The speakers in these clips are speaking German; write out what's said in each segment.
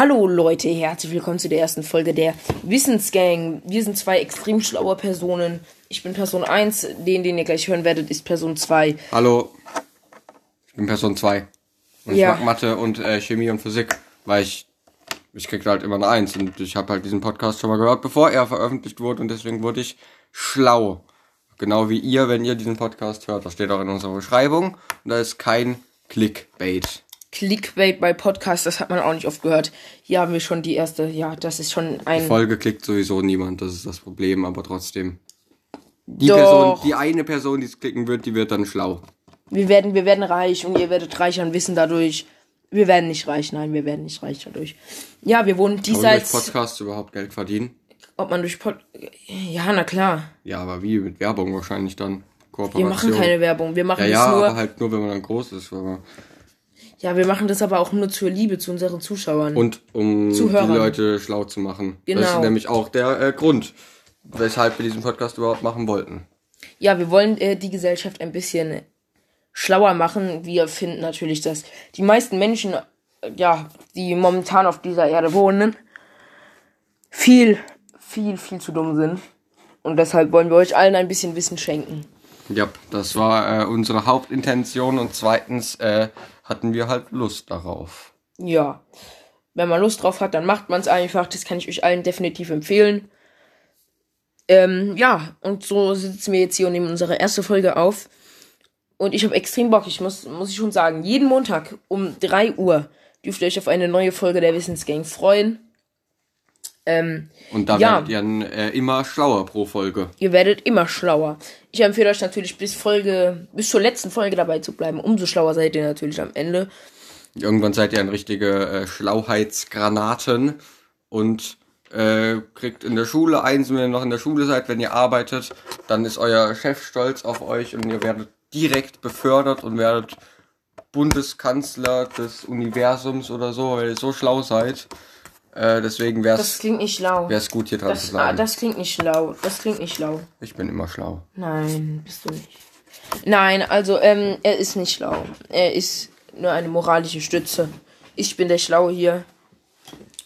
Hallo Leute, herzlich willkommen zu der ersten Folge der Wissensgang. Wir sind zwei extrem schlaue Personen. Ich bin Person 1, den, den ihr gleich hören werdet, ist Person 2. Hallo, ich bin Person 2. Und Ja. ich mag Mathe und äh, Chemie und Physik, weil ich, ich krieg halt immer eine Eins. Und ich habe halt diesen Podcast schon mal gehört, bevor er veröffentlicht wurde. Und deswegen wurde ich schlau. Genau wie ihr, wenn ihr diesen Podcast hört. Das steht auch in unserer Beschreibung. Und da ist kein Clickbait. Clickbait bei Podcasts, das hat man auch nicht oft gehört. Hier haben wir schon die erste, ja, das ist schon Die ein... Folge klickt sowieso niemand, das ist das Problem, aber trotzdem. Die Doch. Person, die eine Person, die es klicken wird, die wird dann schlau. Wir werden, wir werden reich und ihr werdet reich an Wissen dadurch. Wir werden nicht reich, nein, wir werden nicht reich dadurch. Ja, wir wohnen Kann man durch diesseits... Podcasts überhaupt Geld verdienen? Ob man durch Pod... Ja, na klar. Ja, aber wie? Mit Werbung wahrscheinlich dann. Wir Kooperation. machen keine Werbung. Wir machen Ja, das ja, nur... aber halt nur, wenn man dann groß ist. Aber Ja, wir machen das aber auch nur zur Liebe zu unseren Zuschauern. und um Zuhörern. die Leute schlau zu machen. Das Genau. ist nämlich auch der äh, Grund, weshalb wir diesen Podcast überhaupt machen wollten. Ja, wir wollen äh, die Gesellschaft ein bisschen schlauer machen. Wir finden natürlich, dass die meisten Menschen, äh, ja, die momentan auf dieser Erde wohnen, viel, viel, viel zu dumm sind. Und deshalb wollen wir euch allen ein bisschen Wissen schenken. Ja, das war äh, unsere Hauptintention und zweitens äh, hatten wir halt Lust darauf. Ja. Wenn man Lust drauf hat, dann macht man es einfach. Das kann ich euch allen definitiv empfehlen. Ähm, ja, und so sitzen wir jetzt hier und nehmen unsere erste Folge auf. Und ich habe extrem Bock, ich muss, muss ich schon sagen, jeden Montag um 3 Uhr dürft ihr euch auf eine neue Folge der Wissensgang freuen. Ähm, Und da Ja. werdet ihr dann äh, immer schlauer pro Folge. ihr werdet immer schlauer. Ich empfehle euch natürlich bis Folge, bis zur letzten Folge dabei zu bleiben. Umso schlauer seid ihr natürlich am Ende. Irgendwann seid ihr ein richtige äh, Schlauheitsgranaten und äh, kriegt in der Schule eins, wenn ihr noch in der Schule seid, wenn ihr arbeitet, dann ist euer Chef stolz auf euch und ihr werdet direkt befördert und werdet Bundeskanzler des Universums oder so, weil ihr so schlau seid. Äh, deswegen wäre Das es klingt nicht schlau. gut, hier dran Das, zu ah, bleiben. das klingt nicht schlau. Das klingt nicht schlau. ich bin immer schlau. Nein, bist du nicht. Nein, also, ähm, er ist nicht schlau. Er ist nur eine moralische Stütze. Ich bin der Schlaue hier.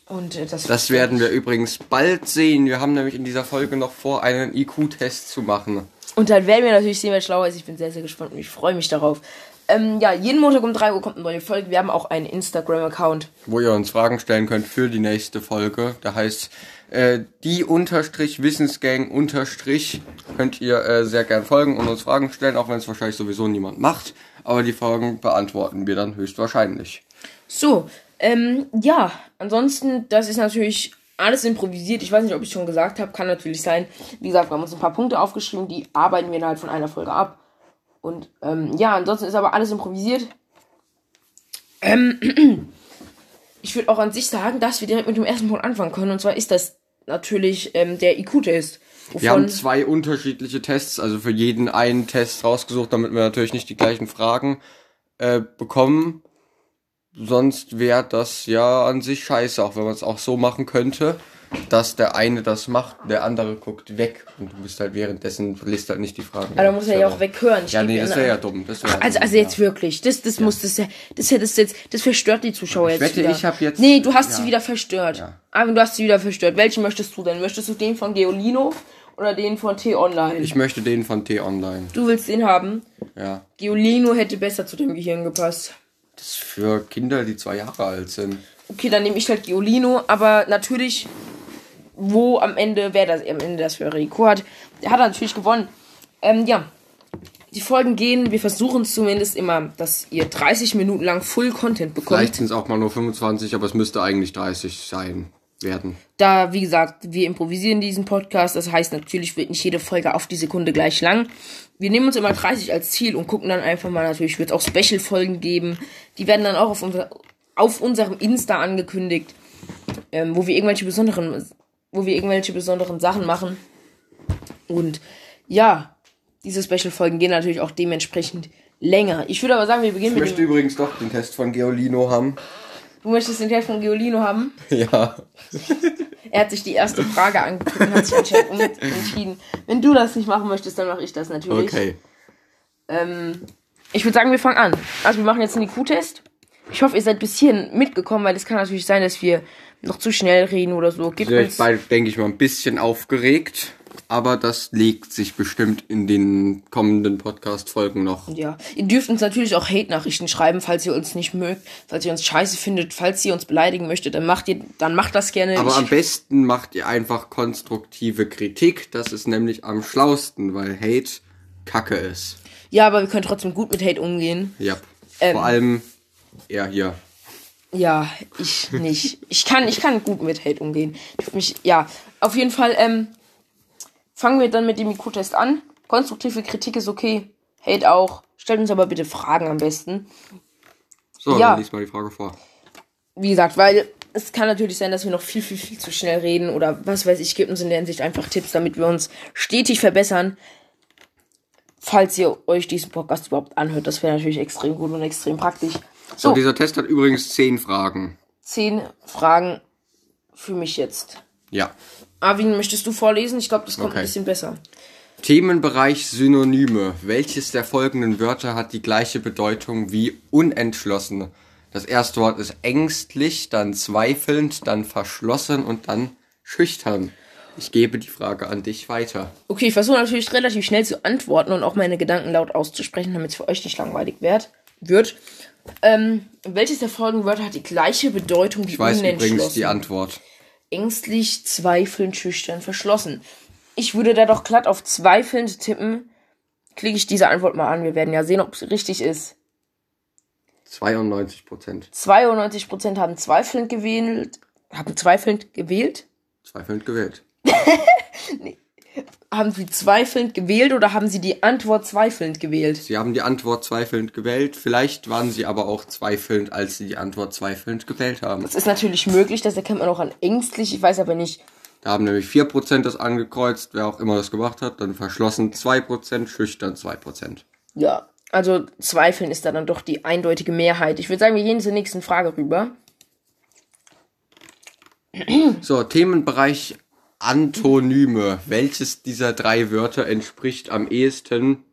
Und äh, das, Das werden wir übrigens bald sehen. Wir haben nämlich in dieser Folge noch vor, einen IQ-Test zu machen. Und dann werden wir natürlich sehen, wer schlau ist. Ich bin sehr, sehr gespannt und ich freue mich darauf. Ähm, ja, jeden Montag um 3 Uhr kommt eine neue Folge. Wir haben auch einen Instagram-Account. wo ihr uns Fragen stellen könnt für die nächste Folge. Da heißt äh, die unterstrich Wissensgang unterstrich könnt ihr äh, sehr gern folgen und uns Fragen stellen, auch wenn es wahrscheinlich sowieso niemand macht. Aber die Fragen beantworten wir dann höchstwahrscheinlich. So, ähm, ja, ansonsten, das ist natürlich alles improvisiert. Ich weiß nicht, ob ich schon gesagt habe, kann natürlich sein. Wie gesagt, wir haben uns ein paar Punkte aufgeschrieben, die arbeiten wir innerhalb von einer Folge ab. Und ähm, ja, ansonsten ist aber alles improvisiert. Ähm, ich würde auch an sich sagen, dass wir direkt mit dem ersten Punkt anfangen können. Und zwar ist das natürlich ähm, der IQ-Test. Wir haben zwei unterschiedliche Tests, also für jeden einen Test rausgesucht, damit wir natürlich nicht die gleichen Fragen äh, bekommen. Sonst wäre das ja an sich scheiße, auch wenn man es auch so machen könnte, dass der eine das macht, der andere guckt weg und du bist halt währenddessen, liest halt nicht die Fragen. aber da muss er ja auch weghören. Ich Ja, nee, das wäre ja dumm. Das wär ja Also, dumm, also ja. jetzt wirklich, das, das muss, das, ja- das, ja- das jetzt, das verstört die Zuschauer Ich jetzt wette, wieder. ich hab jetzt- Nee, du hast ja. sie wieder verstört. Ja. Aber du hast sie wieder verstört. Welchen möchtest du denn? Möchtest du den von Geolino oder den von T-Online? Ich möchte den von T-Online. Du willst den haben. Ja. Geolino hätte besser zu deinem Gehirn gepasst. Das ist für Kinder, die zwei Jahre alt sind. Okay, dann nehme ich halt Geolino, aber natürlich, wo am Ende, wer das am Ende das für Rico hat, der hat natürlich gewonnen. Ähm, ja. Die Folgen gehen, wir versuchen es zumindest immer, dass ihr 30 Minuten lang Full Content bekommt. Vielleicht sind es auch mal nur 25, aber es müsste eigentlich 30 sein werden. Da, wie gesagt, wir improvisieren diesen Podcast. Das heißt, natürlich wird nicht jede Folge auf die Sekunde gleich lang. Wir nehmen uns immer 30 als Ziel und gucken dann einfach mal, natürlich wird es auch Special-Folgen geben. Die werden dann auch auf, unser, auf unserem Insta angekündigt, ähm, wo wir irgendwelche besonderen, wo wir irgendwelche besonderen Sachen machen. Und ja, diese Special-Folgen gehen natürlich auch dementsprechend länger. Ich würde aber sagen, wir beginnen Ich mit möchte dem, übrigens doch den Test von Geolino haben. Du möchtest den Test von Geolino haben? Ja. Er hat sich die erste Frage angeguckt und hat sich anscheinend entschieden. Wenn du das nicht machen möchtest, dann mache ich das natürlich. Okay. Ähm, ich würde sagen, wir fangen an. Also wir machen jetzt einen IQ-Test. Ich hoffe, ihr seid bis hierhin mitgekommen, weil es kann natürlich sein, dass wir noch zu schnell reden oder so. Vielleicht uns, beide, denke ich mal, ein bisschen aufgeregt. Aber das legt sich bestimmt in den kommenden Podcast-Folgen noch. ja, ihr dürft uns natürlich auch Hate-Nachrichten schreiben, falls ihr uns nicht mögt, falls ihr uns scheiße findet, falls ihr uns beleidigen möchtet, dann macht ihr, dann macht das gerne. Aber Ich- am besten macht ihr einfach konstruktive Kritik. Das ist nämlich am schlausten, weil Hate Kacke ist. ja, aber wir können trotzdem gut mit Hate umgehen. Ja. Ähm. Vor allem er hier. Ja, ich nicht. Ich kann, ich kann gut mit Hate umgehen. Ich mich, ja, auf jeden Fall, ähm, fangen wir dann mit dem IQ-Test an. Konstruktive Kritik ist okay. Hate auch. Stellt uns aber bitte Fragen am besten. So, Ja. dann lies mal die Frage vor. Wie gesagt, weil es kann natürlich sein, dass wir noch viel, viel, viel zu schnell reden oder was weiß ich, gebt uns in der Hinsicht einfach Tipps, damit wir uns stetig verbessern. Falls ihr euch diesen Podcast überhaupt anhört, das wäre natürlich extrem gut und extrem praktisch. So, So, dieser Test hat übrigens zehn Fragen. zehn Fragen für mich jetzt. Ja. Arvin, möchtest du vorlesen? Ich glaube, das kommt Okay. ein bisschen besser. Themenbereich Synonyme. Welches der folgenden Wörter hat die gleiche Bedeutung wie unentschlossen? Das erste Wort ist ängstlich, dann zweifelnd, dann verschlossen und dann schüchtern. Ich gebe die Frage an dich weiter. Okay, ich versuche natürlich relativ schnell zu antworten und auch meine Gedanken laut auszusprechen, damit es für euch nicht langweilig wird. wird. Ähm, welches der folgenden Wörter hat die gleiche Bedeutung wie Ich weiß unentschlossen? übrigens die Antwort. Ängstlich, zweifelnd, schüchtern, verschlossen. Ich würde da doch glatt auf zweifelnd tippen. Klicke ich diese Antwort mal an. Wir werden ja sehen, ob es richtig ist. 92 Prozent. 92% haben zweifelnd gewählt. Haben zweifelnd gewählt? Zweifelnd gewählt. Haben sie zweifelnd gewählt oder haben sie die Antwort zweifelnd gewählt? Sie haben die Antwort zweifelnd gewählt. Vielleicht waren sie aber auch zweifelnd, als sie die Antwort zweifelnd gewählt haben. Das ist natürlich möglich, das erkennt man auch an ängstlich. Ich weiß aber nicht. Da haben nämlich 4% das angekreuzt, wer auch immer das gemacht hat. Dann verschlossen 2%, schüchtern 2%. Ja, also zweifeln ist da dann doch die eindeutige Mehrheit. Ich würde sagen, wir gehen zur nächsten Frage rüber. So, Themenbereich Antonyme. Welches dieser drei Wörter entspricht am ehesten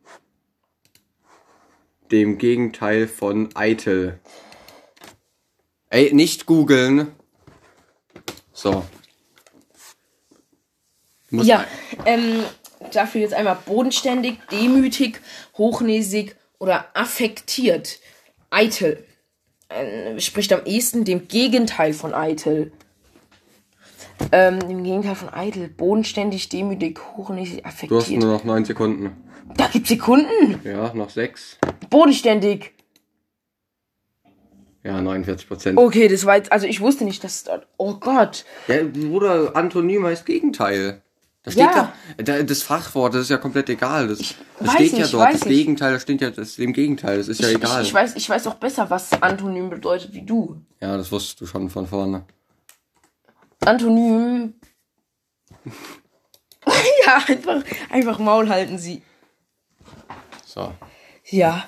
dem Gegenteil von eitel? Ey, nicht googeln. So. Muss Ja, ähm, dafür jetzt einmal bodenständig, demütig, hochnäsig oder affektiert. Eitel. Ähm, spricht am ehesten dem Gegenteil von eitel. Ähm, dem Gegenteil von eitel. Bodenständig, demütig, hochnäsig, Du hast affektiert. nur noch 9 Sekunden. Da gibt's Sekunden. Ja, noch 6. Bodenständig. Ja, 49 Prozent. Okay, das war jetzt, also ich wusste nicht, dass dort, oh Gott. Ja, Bruder, Antonym heißt Gegenteil. Da steht Ja. ja. da, das Fachwort, das ist ja komplett egal. Das, das steht ja nicht, dort. weiß Das. Gegenteil, da steht ja das dem Gegenteil. Das ist ja Ich, egal. ich, ich, weiß, ich weiß auch besser, was Antonym bedeutet wie du. Ja, das wusstest du schon von vorne. Antonym. ja, einfach, einfach Maul halten sie. So, Ja.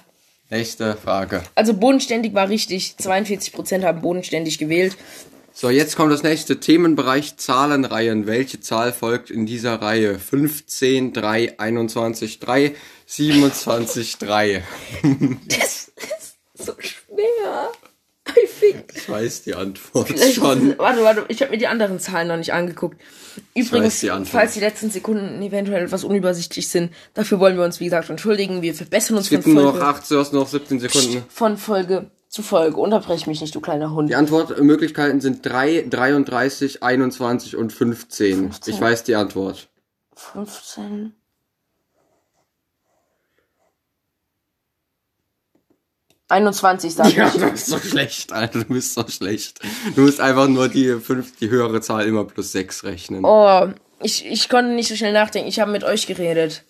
nächste Frage. Also bodenständig war richtig. 42% haben bodenständig gewählt. So, jetzt kommt das nächste Themenbereich Zahlenreihen. Welche Zahl folgt in dieser Reihe? 15, 3, 21, 3, 27, 3. Das ist so schwer. I think. Ich weiß die Antwort Ich, schon. warte, warte, ich habe mir die anderen Zahlen noch nicht angeguckt. Übrigens, die falls die letzten Sekunden eventuell etwas unübersichtlich sind, dafür wollen wir uns, wie gesagt, entschuldigen. Wir verbessern uns Es gibt von nur noch Folge, 8, du hast noch 17 Sekunden. von Folge zu Folge. Unterbrech mich nicht, du kleiner Hund. Die Antwortmöglichkeiten sind 3, 33, 21 und 15. 15. Ich weiß die Antwort. 15. Einundzwanzig, sag ich. Ja, du bist so schlecht, Alter. Du bist so schlecht. Du musst einfach nur die, fünf, die höhere Zahl immer plus 6 rechnen. Oh, ich, ich konnte nicht so schnell nachdenken. Ich habe mit euch geredet.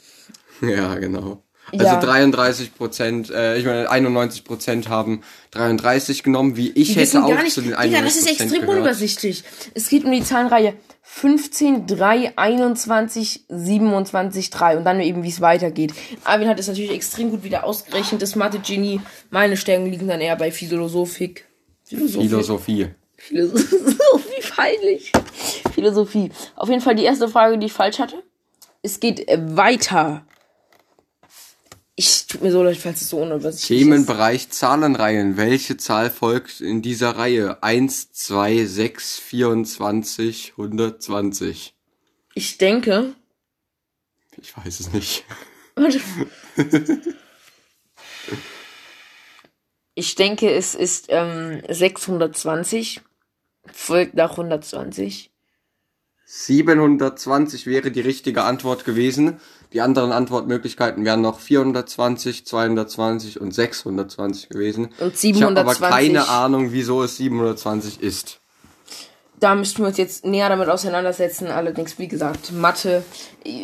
Ja, genau. Also Ja. 33 Prozent, äh, ich meine 91 Prozent haben 33 genommen, wie ich Wir hätte auch gar nicht, zu den Digga, 91 das ist extrem gehört. unübersichtlich. Es geht um die Zahlenreihe 15, 3, 21, 27, 3 und dann eben, wie es weitergeht. Arvin hat es natürlich extrem gut wieder ausgerechnet, das Mathe-Genie. Meine Stärken liegen dann eher bei Philosophik. Philosophik. Philosophie. Philosophie, peinlich. Philosophie. Auf jeden Fall die erste Frage, die ich falsch hatte. Es geht weiter. Ich tut mir so leid, falls es so unübersichtlich ist. Themenbereich Zahlenreihen. Welche Zahl folgt in dieser Reihe? 1, 2, 6, 24, 120. Ich denke. Ich weiß es nicht. Warte. Ich denke, es ist ähm, 620, folgt nach 120. 720 wäre die richtige Antwort gewesen. Die anderen Antwortmöglichkeiten wären noch 420, 220 und 620 gewesen. Und Ich habe aber 720. keine Ahnung, wieso es 720 ist. Da müssten wir uns jetzt näher damit auseinandersetzen. Allerdings, wie gesagt, Mathe,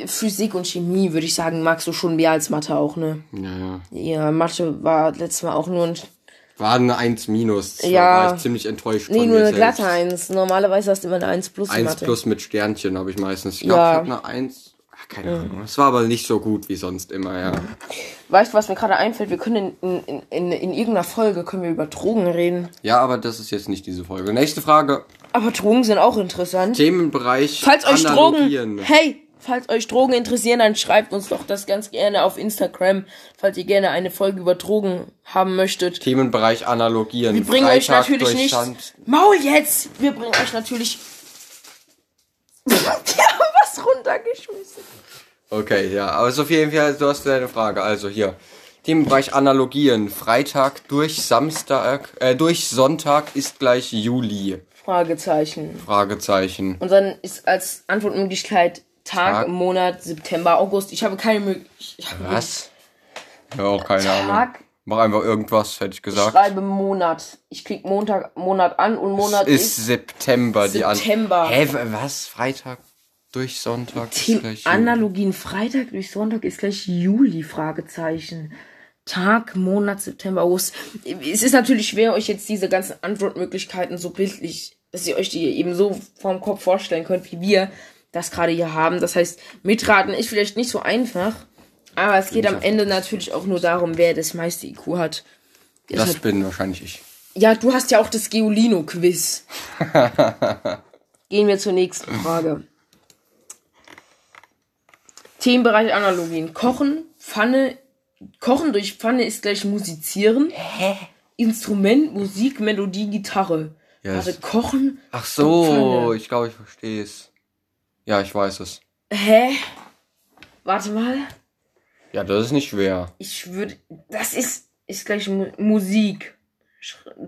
Physik und Chemie, würde ich sagen, magst du schon mehr als Mathe auch, ne? Ja, ja. Ja, Mathe war letztes Mal auch nur ein. War eine 1 minus. Da Ja. war ich ziemlich enttäuscht Nee, von nur mir eine selbst. glatte Eins. Normalerweise hast du immer eine 1 plus in 1 Mathe. plus mit Sternchen habe ich meistens. Ich Ja. glaube, ich habe eine 1. Keine Ahnung. Es war aber nicht so gut wie sonst immer, ja. Weißt du, was mir gerade einfällt? Wir können in, in, in, in irgendeiner Folge können wir über Drogen reden. Ja, aber das ist jetzt nicht diese Folge. Nächste Frage. Aber Drogen sind auch interessant. Themenbereich. Falls euch. Drogen, hey, falls euch Drogen interessieren, dann schreibt uns doch das ganz gerne auf Instagram, falls ihr gerne eine Folge über Drogen haben möchtet. Themenbereich Analogien. Wir bringen euch Freitag natürlich durch nicht. Sand. Maul jetzt! Wir bringen euch natürlich. Die haben was runtergeschmissen. Okay, ja, aber ist auf jeden Fall, du hast deine Frage. Also hier. Themenbereich Analogien. Freitag durch Samstag, äh, durch Sonntag ist gleich Juli. Fragezeichen. Fragezeichen. Und dann ist als Antwortmöglichkeit Tag, Tag. Monat, September, August. Ich habe keine Möglichkeit. Was? Ja, auch keine Ahnung. Tag. Mach einfach irgendwas, hätte ich Ich gesagt. schreibe Monat. Ich klick Montag, Monat an und Monat ist ist. September, die An September. Hä, was? Freitag durch Sonntag ist Team gleich Juli. Analogien Freitag durch Sonntag ist gleich Juli, Fragezeichen. Tag, Monat, September, August. Es ist natürlich schwer, euch jetzt diese ganzen Antwortmöglichkeiten so bildlich, dass ihr euch die eben so vorm Kopf vorstellen könnt, wie wir das gerade hier haben. Das heißt, mitraten ist vielleicht nicht so einfach, aber es geht am Ende natürlich auch nur darum, wer das meiste IQ hat. Das Deshalb- bin wahrscheinlich ich. ja, du hast ja auch das Geolino-Quiz. Gehen wir zur nächsten Frage. Themenbereich Analogien. Kochen, Pfanne. Kochen durch Pfanne ist gleich musizieren. Hä? Instrument, Musik, Melodie, Gitarre. Ja, Warte, das- kochen. Ach so, Pfanne. ich glaube, ich verstehe es. Ja, ich weiß es. Hä? Warte mal. Ja, das ist nicht schwer. Ich würde. Das ist. Ist gleich Mu Musik.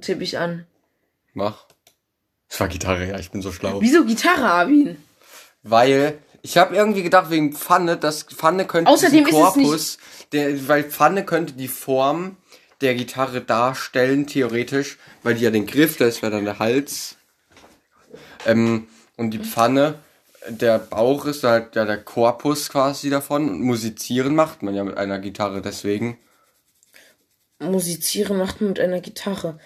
Tippe ich an. Mach. Das war Gitarre, ja, ich bin so schlau. Wieso Gitarre, Arvin? Weil ich habe irgendwie gedacht wegen Pfanne, dass Pfanne könnte Außerdem diesen Korpus, der, weil Pfanne könnte die Form der Gitarre darstellen theoretisch, weil die ja den Griff, das wäre dann der Hals. Ähm, und die Pfanne, der Bauch ist halt ja der Korpus quasi davon. Und musizieren macht man ja mit einer Gitarre, deswegen. Musizieren macht man mit einer Gitarre.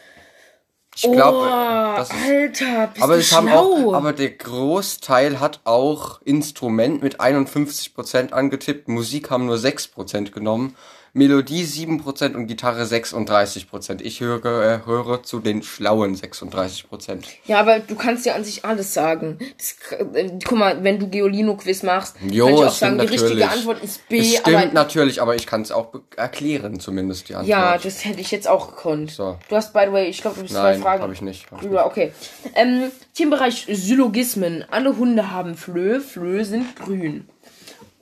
Ich glaube, oh, das ist Alter, bist Aber du es haben auch, aber der Großteil hat auch Instrument mit 51% angetippt, Musik haben nur 6% genommen, Melodie 7% und Gitarre 36%. Ich höre, äh, höre zu den schlauen 36%. ja, aber du kannst ja an sich alles sagen. Das, äh, guck mal, wenn du Geolino-Quiz machst, Jo, kann ich auch sagen, die richtige. Antwort ist B, Es stimmt aber natürlich, aber ich kann es auch erklären, zumindest die Antwort. ja, das hätte ich jetzt auch gekonnt. So. Du hast, by the way, ich glaube, du zwei Nein, Fragen. habe ich nicht. Hab Ja, okay. Ähm, Themenbereich Syllogismen. Alle Hunde haben Flöhe, Flöhe sind grün.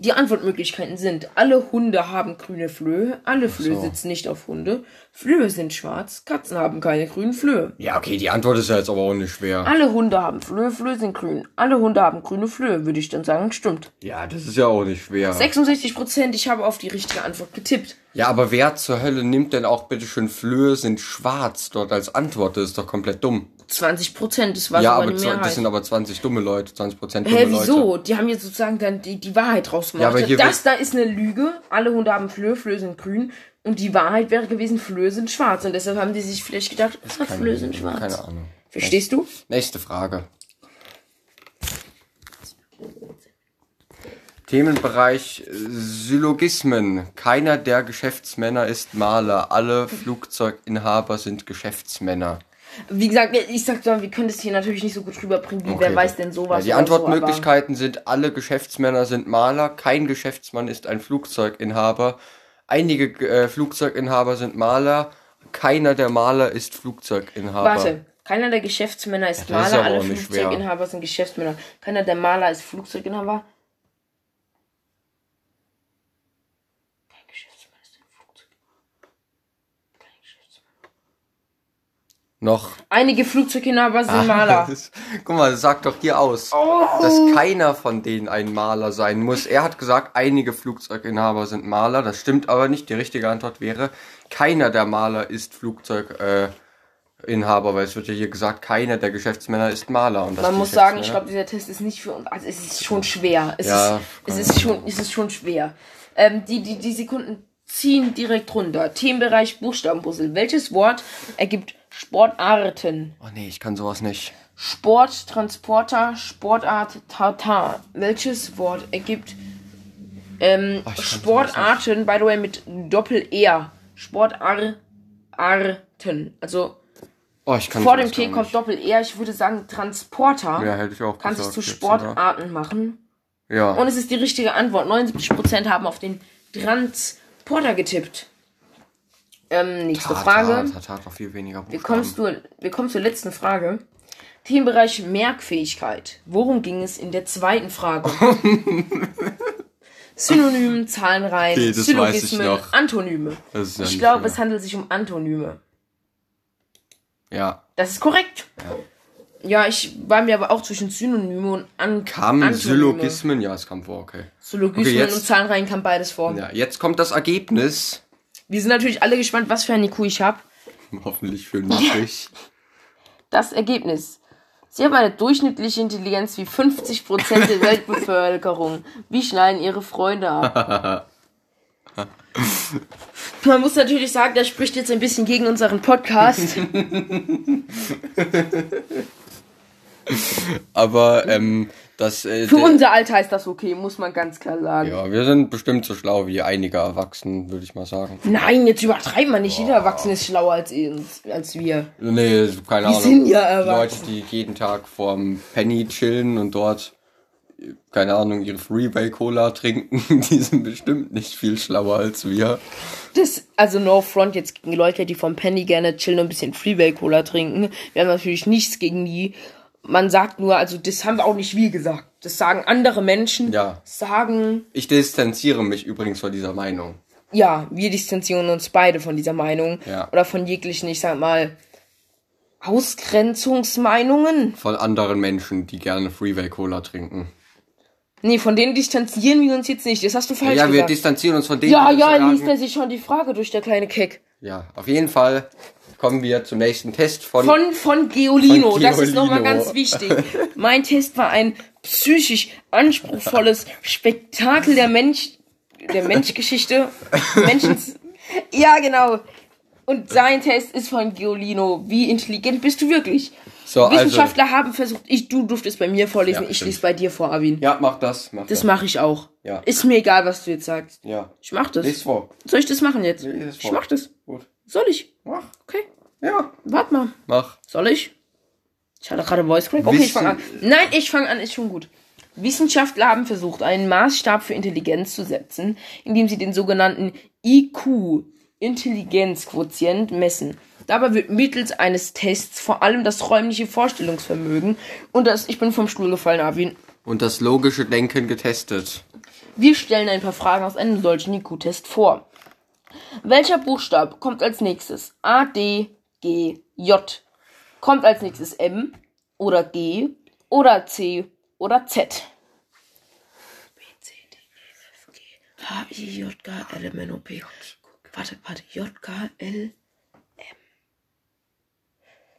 Die Antwortmöglichkeiten sind, alle Hunde haben grüne Flöhe, alle Flöhe so. sitzen nicht auf Hunde, Flöhe sind schwarz, Katzen haben keine grünen Flöhe. Ja, okay, die Antwort ist ja jetzt aber auch nicht schwer. Alle Hunde haben Flöhe, Flöhe sind grün. Alle Hunde haben grüne Flöhe, würde ich dann sagen, stimmt. Ja, das ist ja auch nicht schwer. 66 Prozent, ich habe auf die richtige Antwort getippt. Ja, aber wer zur Hölle nimmt denn auch bitte schön Flöhe sind schwarz dort als Antwort? Das ist doch komplett dumm. 20 Prozent, das war Ja, aber zwa- Mehrheit. das sind aber 20 dumme Leute, 20 Prozent dumme Hä, Leute. wieso? Die haben jetzt sozusagen dann die, die Wahrheit draus gemacht. Ja, aber hier das da ist eine Lüge. Alle Hunde haben Flöhe, Flöhe sind grün. Und die Wahrheit wäre gewesen, Flöhe sind schwarz. Und deshalb haben die sich vielleicht gedacht, ah, Flöhe sind schwarz. Keine Ahnung. Verstehst du? Nächste Frage. Themenbereich äh, Syllogismen. Keiner der Geschäftsmänner ist Maler. Alle Flugzeuginhaber sind Geschäftsmänner. Wie gesagt, ich sag mal, wir können das hier natürlich nicht so gut rüberbringen, wie Okay. wer weiß denn sowas. Ja, die oder so, Antwortmöglichkeiten sind, alle Geschäftsmänner sind Maler, kein Geschäftsmann ist ein Flugzeuginhaber, Einige äh, Flugzeuginhaber sind Maler. Keiner der Maler ist Flugzeuginhaber. Warte, keiner der Geschäftsmänner ist Ja, ist Maler, aber alle nicht schwer. Flugzeuginhaber sind Geschäftsmänner. Keiner der Maler ist Flugzeuginhaber. Kein Geschäftsmann ist ein Flugzeuginhaber. Kein Geschäftsmann. Noch. Einige Flugzeuginhaber sind Maler. Das, guck mal, das sagt doch hier aus, dass keiner von denen ein Maler sein muss. Er hat gesagt, einige Flugzeuginhaber sind Maler. Das stimmt aber nicht. Die richtige Antwort wäre, keiner der Maler ist Flugzeuginhaber, äh, weil es wird ja hier gesagt, keiner der Geschäftsmänner ist Maler. Und Man muss sagen, ich Geschäftsmänner- glaube, dieser Test ist nicht für uns. Also es ist schon schwer. Es, Ja, ist, es ist schon, es ist schon schwer. Ähm, die, die, die Sekunden ziehen direkt runter. Themenbereich Buchstabenpuzzle. Welches Wort ergibt Sportarten? Oh nee, ich kann sowas nicht. Sport, Transporter, Sportart, Tata. Welches Wort ergibt ähm, Ach, kann Sportarten, by the way, mit Doppel-R. Sportarten. Also Oh, ich kann vor dem T kommt. Doppel-R. Ich würde sagen Transporter. Ja, hätte ich auch Kannst es gesagt zu. Sportarten machen. Ja. Und es ist die richtige Antwort. 79% haben auf den Transporter getippt. Ähm, nächste Frage. Tat, hat viel weniger Wir Buchstaben. kommen, zur, wir kommen zur letzten Frage. Themenbereich Merkfähigkeit. Worum ging es in der zweiten Frage? Synonym, Zahlenreihen, ich Syllogismen. Antonyme. Ja ich glaube, es handelt sich um Antonyme. Ja. Das ist korrekt. Ja, ich war mir aber auch zwischen Synonyme und An Kamen Antonyme. Syllogismen? Ja, es kam vor, okay. Syllogismen Okay, und Zahlenreihen kam beides vor. Ja, jetzt kommt das Ergebnis. Wir sind natürlich alle gespannt, was für ein IQ ich habe. Hoffentlich für niedrig. Das Ergebnis. Sie haben eine durchschnittliche Intelligenz wie 50% der Weltbevölkerung. Wie schneiden ihre Freunde ab? Man muss natürlich sagen, das spricht jetzt ein bisschen gegen unseren Podcast. Aber ähm, das. Äh, Für der- unser Alter ist das okay, muss man ganz klar sagen. ja, wir sind bestimmt so schlau wie einige Erwachsenen, würde ich mal sagen. Nein, jetzt übertreiben wir nicht. Jeder Erwachsene ist schlauer als, als wir. Nee, keine Die Ahnung. sind ja Leute, die jeden Tag vorm Penny chillen und dort, keine Ahnung, ihre Freeway Cola trinken, die sind bestimmt nicht viel schlauer als wir. Das, also no front jetzt gegen Leute, die vom Penny gerne chillen und ein bisschen Freeway Cola trinken. Wir haben natürlich nichts gegen die. Man sagt nur, also das haben wir auch nicht wir gesagt. Das sagen andere Menschen. Ja. Sagen, Ich distanziere mich übrigens von dieser Meinung. ja, wir distanzieren uns beide von dieser Meinung. Ja. Oder von jeglichen, ich sag mal, Ausgrenzungsmeinungen. Von anderen Menschen, die gerne Freeway Cola trinken. Nee, von denen distanzieren wir uns jetzt nicht. Das hast du falsch Ja, wir gesagt. distanzieren uns von denen. ja, die ja, liest er sich schon die Frage durch, der kleine Keck. Ja, auf jeden Fall kommen wir zum nächsten Test von. Von, von Geolino. Von Das ist nochmal Geolino. ganz wichtig. mein Test war ein psychisch anspruchsvolles Spektakel der Mensch, der Menschgeschichte. Menschens, ja, genau. Und sein Test ist von Geolino. Wie intelligent bist du wirklich? So, also- Wissenschaftler haben versucht, ich, du durftest bei mir vorlesen, Ja, ich lese bei dir vor, Arvin. ja, mach das. Mach Das das. mache ich auch. Ja. Ist mir egal, was du jetzt sagst. Ja. Ich mach das. Lies vor. Soll ich das machen jetzt? Lies es Ich vor. mach das. Gut. Soll ich? Ja. Warte mal. Mach. Soll ich? Ich hatte gerade Voice Crack. Okay, ich fange an. Wissen- Nein, ich fange an, ist schon gut. Wissenschaftler haben versucht, einen Maßstab für Intelligenz zu setzen, indem sie den sogenannten IQ, Intelligenzquotient, messen. Dabei wird mittels eines Tests vor allem das räumliche Vorstellungsvermögen und das, ich bin vom Stuhl gefallen, Arvin. Und das logische Denken getestet. Wir stellen ein paar Fragen aus einem solchen IQ-Test vor. Welcher Buchstab kommt als nächstes? A, D, G, J. Kommt als nächstes M oder G oder C oder Z? B, C, D, E, F, G, H, I, J, K, L, M, N, O, P. Warte, warte, J, K, L.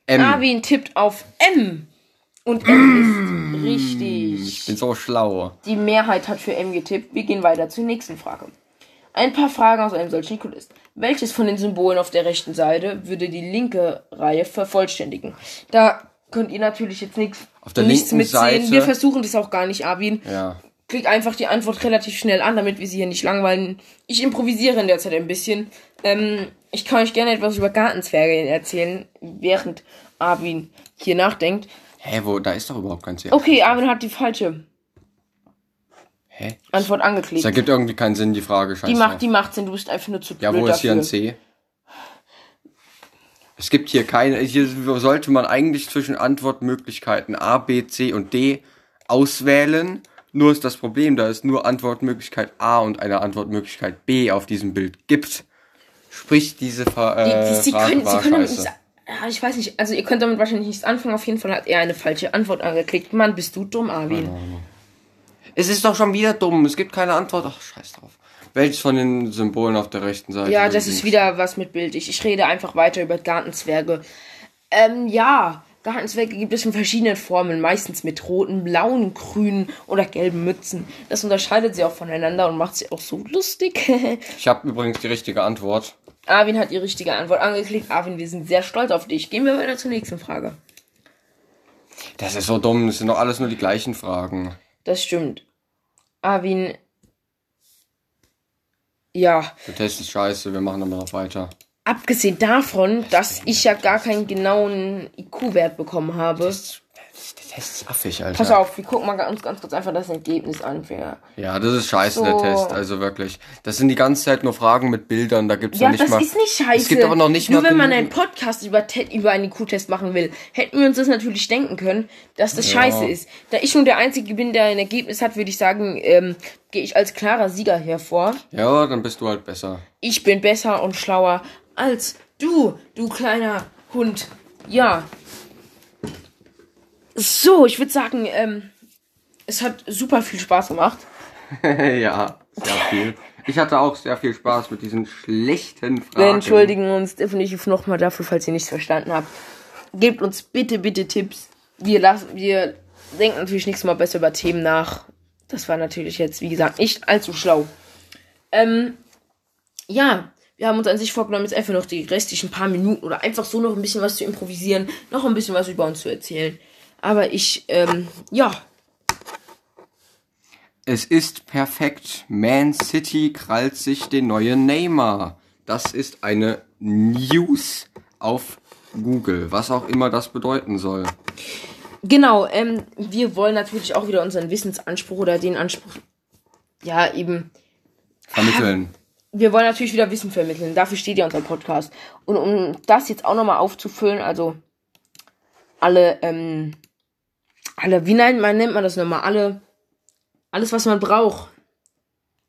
M. Arvin tippt auf M. Und M ist richtig. Ich bin so schlau. Die Mehrheit hat für M getippt. Wir gehen weiter zur nächsten Frage. Ein paar Fragen aus einem solchen Quiz. Welches von den Symbolen auf der rechten Seite würde die linke Reihe vervollständigen? Da könnt ihr natürlich jetzt nichts, Auf der nichts linken mitsehen. Seite- Wir versuchen das auch gar nicht, Arvin. Ja. Kriegt einfach die Antwort relativ schnell an, damit wir sie hier nicht langweilen. Ich improvisiere in der Zeit ein bisschen. Ähm, ich kann euch gerne etwas über Gartenzwerge erzählen, während Arvin hier nachdenkt. Hä, wo? Da ist doch überhaupt kein C. Okay, Arvin hat die falsche. Hä? Antwort angeklickt. Das ergibt irgendwie keinen Sinn, die Frage. Scheiße. Die macht, die macht Sinn, du bist einfach nur zu ja, blöd wo ist hier dafür. ein C? Es gibt hier keine, hier sollte man eigentlich zwischen Antwortmöglichkeiten A, B, C und D auswählen. Nur ist das Problem, da es nur Antwortmöglichkeit A und eine Antwortmöglichkeit B auf diesem Bild gibt. Sprich, diese Fra Die, äh, die, sie Frage können, sie war können damit scheiße. nichts. Ja, ich weiß nicht, also ihr könnt damit wahrscheinlich nichts anfangen. Auf jeden Fall hat er eine falsche Antwort angeklickt. Mann, bist du dumm, Arvin. Es ist doch schon wieder dumm, es gibt keine Antwort. Ach, scheiß drauf. Welches von den Symbolen auf der rechten Seite? Ja, das ist wieder was mit Bild. Ich, ich rede einfach weiter über Gartenzwerge. Ähm, ja, Gartenzwerge gibt es in verschiedenen Formen, meistens mit roten, blauen, grünen oder gelben Mützen. Das unterscheidet sie auch voneinander und macht sie auch so lustig. Ich habe übrigens die richtige Antwort. Arvin hat die richtige Antwort angeklickt. Arvin, wir sind sehr stolz auf dich. Gehen wir weiter zur nächsten Frage. Das ist so dumm, das sind doch alles nur die gleichen Fragen. Das stimmt. Arvin. Ja, Der Test ist scheiße, wir machen aber noch weiter. abgesehen davon, dass ich ja gar keinen genauen IQ-Wert bekommen habe. Der Test ist affig, Alter. Pass auf, wir gucken mal ganz, ganz kurz einfach das Ergebnis an. Für Ja, das ist scheiße, So. der Test, also wirklich. Das sind die ganze Zeit nur Fragen mit Bildern, da gibt's ja, noch nicht das mal... ist nicht scheiße. Es gibt aber noch nicht Nur mal wenn man einen Podcast über, über einen IQ-Test machen will, hätten wir uns das natürlich denken können, dass das scheiße ist. Da ich nun der Einzige bin, der ein Ergebnis hat, würde ich sagen, ähm, gehe ich als klarer Sieger hervor. Ja, dann bist du halt besser. Ich bin besser und schlauer als du, du kleiner Hund. Ja. So, ich würde sagen, ähm, es hat super viel Spaß gemacht. ja, sehr viel. Ich hatte auch sehr viel Spaß mit diesen schlechten Fragen. Wir entschuldigen uns definitiv nochmal dafür, falls ihr nichts verstanden habt. Gebt uns bitte, bitte Tipps. Wir, lassen, wir denken natürlich nächstes Mal besser über Themen nach. Das war natürlich jetzt, wie gesagt, nicht allzu schlau. Ähm, ja, wir haben uns an sich vorgenommen, jetzt einfach noch die restlichen paar Minuten oder einfach so noch ein bisschen was zu improvisieren, noch ein bisschen was über uns zu erzählen. Aber ich, ähm, ja, Es ist perfekt. Man City krallt sich den neuen Neymar. Das ist eine News auf Google, was auch immer das bedeuten soll. Genau, ähm, wir wollen natürlich auch wieder unseren Wissensanspruch oder den Anspruch, ja, eben, Vermitteln. wir wollen natürlich wieder Wissen vermitteln. Dafür steht ja unser Podcast. Und um das jetzt auch nochmal aufzufüllen, also alle, ähm, alle, wie nennt man, nennt man das nochmal? Alle, alles, was man braucht,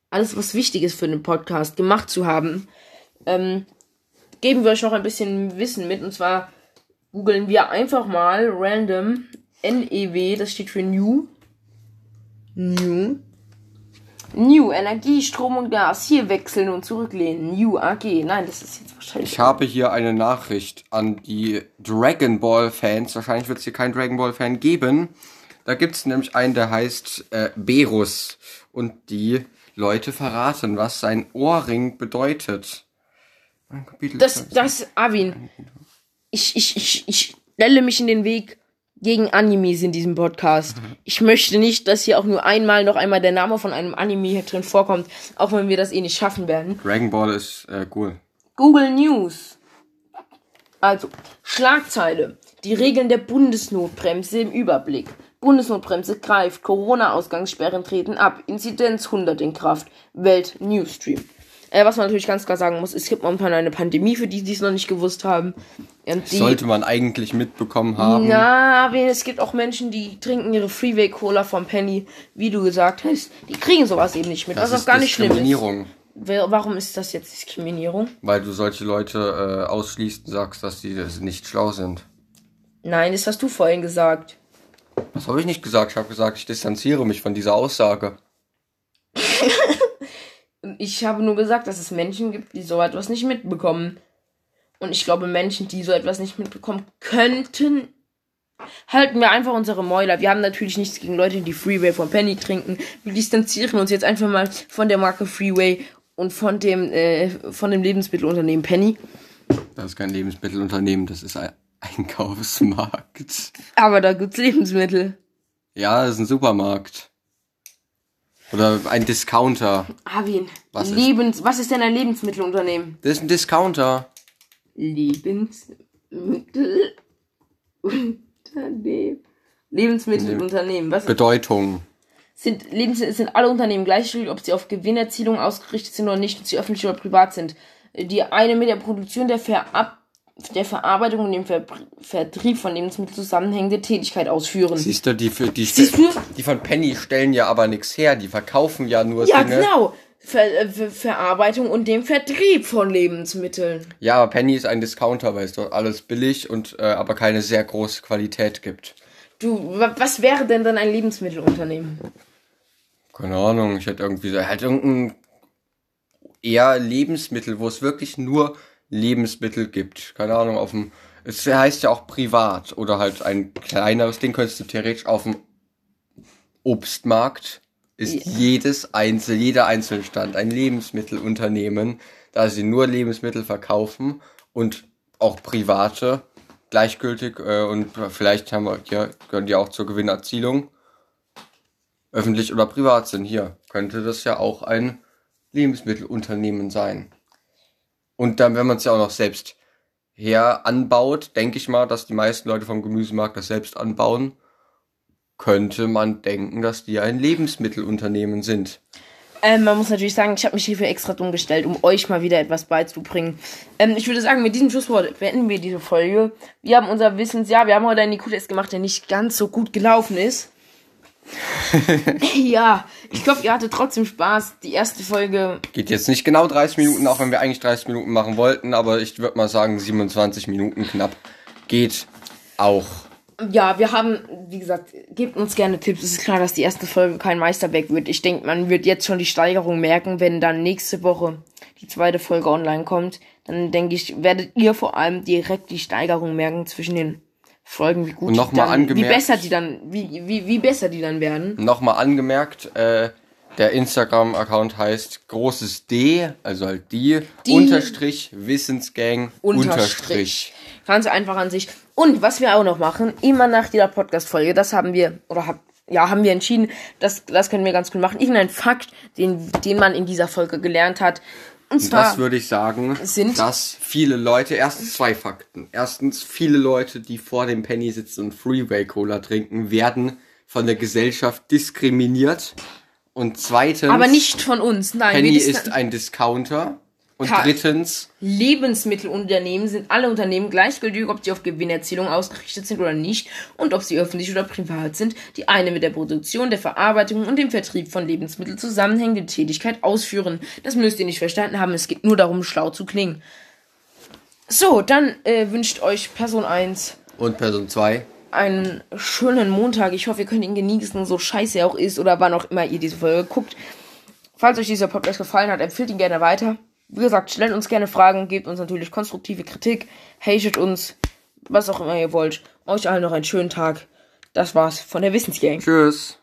alles, was wichtig ist für den Podcast, gemacht zu haben, ähm, geben wir euch noch ein bisschen Wissen mit. Und zwar googeln wir einfach mal random NEW, das steht für New. New. New, Energie, Strom und Gas. Hier wechseln und zurücklehnen. New AG. Nein, das ist jetzt wahrscheinlich. Ich habe hier eine Nachricht an die Dragon Ball Fans. Wahrscheinlich wird es hier keinen Dragon Ball Fan geben. Da gibt es nämlich einen, der heißt äh, Berus. Und die Leute verraten, was sein Ohrring bedeutet. Das, das, Arvin. Ich, ich, ich, ich stelle mich in den Weg gegen Animes in diesem Podcast. Ich möchte nicht, dass hier auch nur einmal noch einmal der Name von einem Anime hier drin vorkommt, auch wenn wir das eh nicht schaffen werden. Dragon Ball ist äh, cool. Google News. Also, Schlagzeile. Die Regeln der Bundesnotbremse im Überblick. Bundesnotbremse greift. Corona-Ausgangssperren treten ab. Inzidenz 100 in Kraft. Welt Newsstream. Äh, was man natürlich ganz klar sagen muss, es gibt momentan eine Pandemie, für die, die es noch nicht gewusst haben. Die, Sollte man eigentlich mitbekommen haben. na, aber es gibt auch Menschen, die trinken ihre Freeway Cola vom Penny, wie du gesagt hast. Die kriegen sowas eben nicht mit, das was ist auch gar nicht schlimm ist. Warum ist das jetzt Diskriminierung? Weil du solche Leute äh, ausschließt und sagst, dass die nicht schlau sind. Nein, das hast du vorhin gesagt. Das habe ich nicht gesagt. Ich habe gesagt, ich distanziere mich von dieser Aussage. Ich habe nur gesagt, dass es Menschen gibt, die so etwas nicht mitbekommen. Und ich glaube, Menschen, die so etwas nicht mitbekommen könnten, halten wir einfach unsere Mäuler. Wir haben natürlich nichts gegen Leute, die Freeway von Penny trinken. Wir distanzieren uns jetzt einfach mal von der Marke Freeway und von dem, äh, von dem Lebensmittelunternehmen Penny. Das ist kein Lebensmittelunternehmen, das ist ein Einkaufsmarkt. Aber da gibt's Lebensmittel. Ja, das ist ein Supermarkt. Oder ein Discounter. Arvin, Was ist- Lebens, was ist denn ein Lebensmittelunternehmen? Das ist ein Discounter. Lebensmittelunternehmen. Lebensmittelunternehmen. Was? Bedeutung. sind, Lebensmittel sind alle Unternehmen gleichgestellt, ob sie auf Gewinnerzielung ausgerichtet sind oder nicht, ob sie öffentlich oder privat sind. Die eine mit der Produktion, der Verab der Verarbeitung und dem Ver Vertrieb von Lebensmitteln zusammenhängende Tätigkeit ausführen. Siehst du, die, für, die, du? die von Penny stellen ja aber nichts her, die verkaufen ja nur Ja, Dinge. genau. Ver äh, Ver Verarbeitung und dem Vertrieb von Lebensmitteln. Ja, aber Penny ist ein Discounter, weil es dort alles billig und äh, aber keine sehr große Qualität gibt. Du, wa- was wäre denn dann ein Lebensmittelunternehmen? Keine Ahnung, ich hätte irgendwie so, halt irgendein eher Lebensmittel, wo es wirklich nur Lebensmittel gibt. Keine Ahnung, auf dem, es heißt ja auch privat oder halt ein kleineres Ding könntest du theoretisch auf dem Obstmarkt ist Ja. jedes Einzel, jeder Einzelstand ein Lebensmittelunternehmen, da sie nur Lebensmittel verkaufen und auch private gleichgültig äh, und vielleicht haben wir, ja, gehören die auch zur Gewinnerzielung öffentlich oder privat sind. Hier könnte das ja auch ein Lebensmittelunternehmen sein. Und dann, wenn man es ja auch noch selbst her anbaut, denke ich mal, dass die meisten Leute vom Gemüsemarkt das selbst anbauen, könnte man denken, dass die ein Lebensmittelunternehmen sind. Ähm, man muss natürlich sagen, ich habe mich hierfür extra dumm gestellt, um euch mal wieder etwas beizubringen. Ähm, ich würde sagen, mit diesem Schlusswort beenden wir diese Folge. Wir haben unser Wissensjahr, wir haben heute einen IQ-Test gemacht, der nicht ganz so gut gelaufen ist. ja, ich hoffe, ihr hattet trotzdem Spaß. Die erste Folge, Geht jetzt nicht genau 30 Minuten, auch wenn wir eigentlich 30 Minuten machen wollten, aber ich würde mal sagen 27 Minuten knapp geht auch. ja, wir haben, wie gesagt, gebt uns gerne Tipps. Es ist klar, dass die erste Folge kein Meisterwerk wird. Ich denke, man wird jetzt schon die Steigerung merken, wenn dann nächste Woche die zweite Folge online kommt. Dann denke ich, werdet ihr vor allem direkt die Steigerung merken zwischen den Folgen, wie gut Und noch die mal dann, wie angemerkt- besser die dann, wie, wie, wie besser die dann werden. Nochmal angemerkt, äh, der Instagram-Account heißt großes D, also halt die, Die- Unterstrich, Wissensgang, Unterstrich. Unterstrich. Ganz einfach an sich. Und was wir auch noch machen, immer nach jeder Podcast-Folge, das haben wir, oder hab, ja, haben wir entschieden, das, das können wir ganz gut machen. Irgendein Fakt, den, den man in dieser Folge gelernt hat. Und Und das würde ich sagen, sind- dass viele Leute, erstens zwei Fakten. Erstens, viele Leute, die vor dem Penny sitzen und Freeway Cola trinken, werden von der Gesellschaft diskriminiert. Und zweitens, aber nicht von uns, nein. Penny ist ein Discounter. Und Ka- drittens, Lebensmittelunternehmen sind alle Unternehmen gleichgültig, ob sie auf Gewinnerzielung ausgerichtet sind oder nicht und ob sie öffentlich oder privat sind, die eine mit der Produktion, der Verarbeitung und dem Vertrieb von Lebensmitteln zusammenhängende Tätigkeit ausführen. Das müsst ihr nicht verstanden haben, es geht nur darum, schlau zu klingen. So, dann äh, wünscht euch Person 1 und Person 2, einen schönen Montag. Ich hoffe, ihr könnt ihn genießen, so scheiße er auch ist oder wann auch immer ihr diese Folge guckt. Falls euch dieser Podcast gefallen hat, empfiehlt ihn gerne weiter. Wie gesagt, stellt uns gerne Fragen, gebt uns natürlich konstruktive Kritik, hatet uns, was auch immer ihr wollt. Euch allen noch einen schönen Tag. Das war's von der Wissensgang. tschüss.